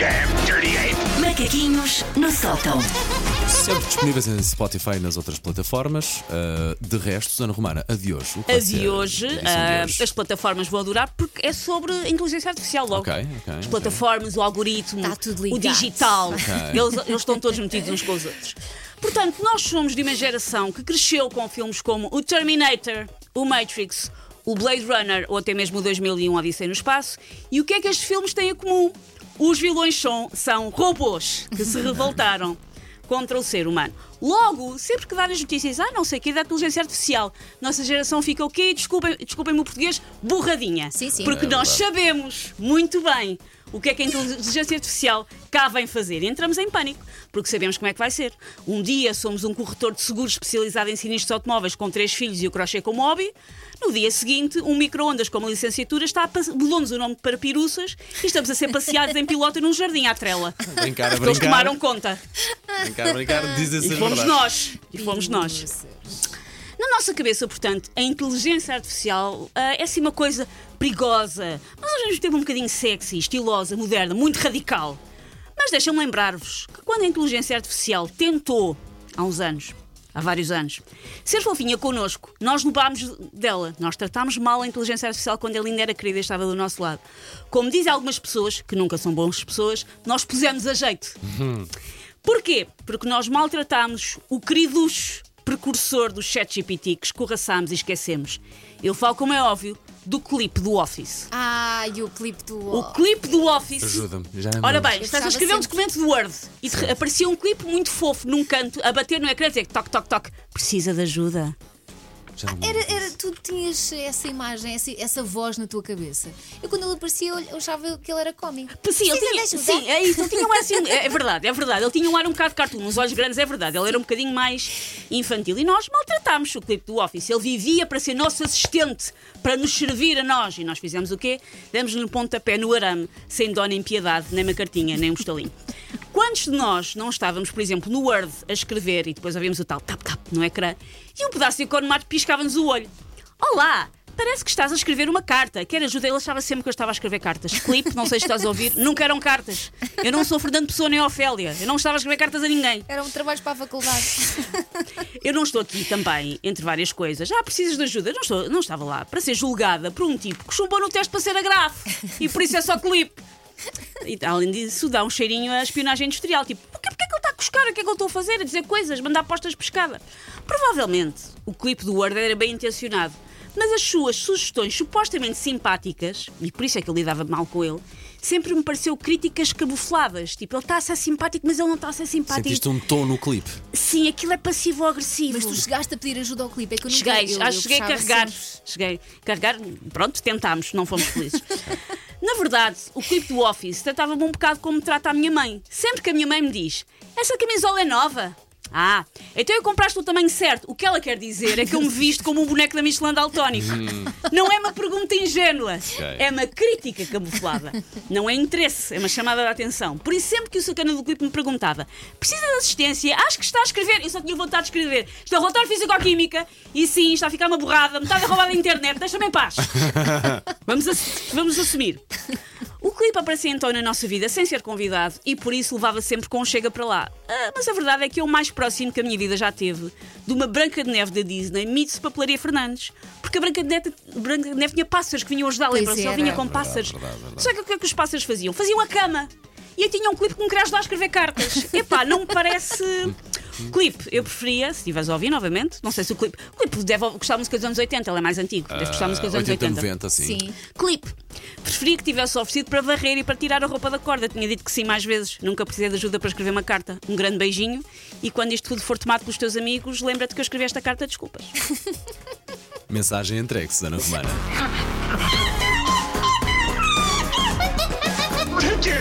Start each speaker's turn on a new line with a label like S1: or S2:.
S1: damn dirty ape!
S2: Macaquinhos no sótão.
S3: Sempre disponíveis em Spotify e nas outras plataformas. Uh, de resto, Susana Romana, a de hoje. O que
S4: A
S3: ser
S4: de hoje,
S3: a edição de
S4: ah,
S3: hoje?
S4: as plataformas vão adorar porque é sobre inteligência artificial logo.
S3: Ok, ok,
S4: As plataformas, o algoritmo,
S5: Tá tudo
S4: o
S5: ligado.
S4: digital, eles, eles estão todos metidos uns com os outros. Portanto, nós somos de uma geração que cresceu com filmes como o Terminator, o Matrix, o Blade Runner ou até mesmo o 2001 Odisseia no Espaço. E o que é que estes filmes têm em comum? Os vilões são, são robôs que se revoltaram contra o ser humano. Logo, sempre que dar as notícias, ah, não sei o que é da inteligência artificial, nossa geração fica o quê? Desculpem- Desculpem-me o português, borradinha.
S5: Sim, sim.
S4: Porque
S3: É
S4: nós
S3: verdade.
S4: sabemos muito bem o que é que a inteligência artificial cá vem fazer. E entramos em pânico, porque sabemos como é que vai ser. Um dia somos um corretor de seguros especializado em sinistros automóveis com três filhos e o crochê como hobby. No dia seguinte, um micro-ondas com uma licenciatura está a mudou-nos o nome para piruças e estamos a ser passeados em piloto num jardim à trela.
S3: Brincar
S4: Porque eles
S3: brincar.
S4: tomaram conta.
S3: Brincar brincar, dizem-se
S4: E fomos nós. E fomos nós. Na nossa cabeça, portanto, a inteligência artificial ah, é assim uma coisa perigosa, mas ao mesmo tempo um bocadinho sexy, estilosa, moderna, muito radical. Mas deixa-me lembrar-vos que quando a inteligência artificial tentou, há uns anos, há vários anos, ser fofinha connosco, nós lupámos dela. Nós tratámos mal a inteligência artificial quando ela ainda era querida e estava do nosso lado. Como dizem algumas pessoas, que nunca são boas pessoas, nós pusemos a jeito. Porquê? Porque nós maltratámos o queridos precursor do ChatGPT que escorraçámos e esquecemos. Eu falo, como é óbvio, do clipe do Office.
S5: Ah, e o clipe do.
S4: O clipe do Office.
S3: Ajuda-me. já me
S4: Ora bem, estás a escrever um documento de Word e aparecia um clipe muito fofo num canto a bater no ecrã e dizer toque, toque, toque. Precisa de ajuda.
S3: Já não me
S5: Era, era, tu tinhas essa imagem, essa, essa voz na tua cabeça. Eu quando ele aparecia, eu eu achava que ele era cómico.
S4: Sim, ele tinha, sim, é isso. Ele tinha um ar assim. É, é verdade, é verdade. Ele tinha um ar um bocado cartoon, uns olhos grandes, é verdade. Ele era um bocadinho mais infantil. E nós maltratámos o clipe do Office. Ele vivia para ser nosso assistente, para nos servir a nós. E nós fizemos o quê? Demos-lhe um pontapé no arame, sem dó nem piedade, nem uma cartinha, nem um estalinho. Quantos de nós não estávamos, por exemplo, no Word a escrever e depois ouvíamos o tal tap-tap no ecrã e um pedaço de economato piscava-nos o olho? Olá! Parece que estás a escrever uma carta. Quer ajuda? Ele achava sempre que eu estava a escrever cartas. Clipe, não sei se estás a ouvir, nunca eram cartas. Eu não sou Fernando Pessoa nem Ofélia. Eu não estava a escrever cartas a ninguém.
S5: Era um trabalho para a faculdade.
S4: Eu não estou aqui também, entre várias coisas. Ah, precisas de ajuda? Eu não, estou, não estava lá para ser julgada por um tipo que chumbou no teste para ser agrafe. E por isso é só clipe. E além disso, dá um cheirinho a espionagem industrial. Tipo, porquê, porquê que ele está a cuscar? O que é que eu estou a fazer? A dizer coisas, mandar postas de pescada. Provavelmente o clipe do Word era bem intencionado. Mas as suas sugestões supostamente simpáticas, e por isso é que eu lidava mal com ele, sempre me pareceu críticas cabufladas. Tipo, ele está a ser simpático, mas ele não está a ser simpático.
S3: Sentiste um tom no clipe.
S4: Sim, aquilo é passivo-agressivo.
S5: Mas tu chegaste a pedir ajuda ao clipe. É que eu nunca
S4: Cheguei,
S5: eu,
S4: acho
S5: eu
S4: que cheguei a carregar.
S5: sempre.
S4: Cheguei a carregar, pronto, tentámos, não fomos felizes. Na verdade, o clipe do Office tratava-me um bocado como trata a minha mãe. Sempre que a minha mãe me diz: Essa camisola é nova. Ah, então eu compraste o tamanho certo. O que ela quer dizer é que eu me visto como um boneco da Michelin daltónico. Não é uma pergunta ingênua, é uma crítica camuflada. Não é interesse, é uma chamada de atenção. Por isso, sempre que o sacana do clipe me perguntava: Precisa de assistência? Acho que está a escrever. Eu só tinha vontade de escrever. Estou a relatório físico-química e sim, está a ficar uma borrada, metade é roubada da internet. Deixa-me em paz. Vamos, ass- vamos assumir. O clipe aparecia então na nossa vida sem ser convidado e por isso levava sempre com um chega para lá. Ah, mas a verdade é que é o mais próximo que a minha vida já teve de uma Branca de Neve da Disney meets Papelaria Fernandes. Porque a Branca de Neve, Branca de Neve tinha pássaros que vinham ajudar,
S5: Pois
S4: lembram-se? Só vinha com pássaros.
S3: verdade, verdade.
S4: Sabe o que é que os pássaros faziam? Faziam a cama. E eu tinha um clipe que me queria ajudar a escrever cartas. Epá, não me parece. Clipe, eu preferia, se estiveres a ouvir novamente, não sei se o clipe. O clipe deve gostar de música dos anos 80, ele é mais antigo. Deve gostar de música dos anos
S3: 80,
S4: 80.
S3: 90, sim.
S5: Sim.
S4: Clipe. Preferia que tivesse oferecido para varrer e para tirar a roupa da corda. Tinha dito que sim mais vezes. Nunca precisei de ajuda para escrever uma carta. Um grande beijinho. E quando isto tudo for tomado pelos teus amigos, lembra-te que eu escrevi esta carta, desculpas.
S3: Mensagem entregue, Susana Romana.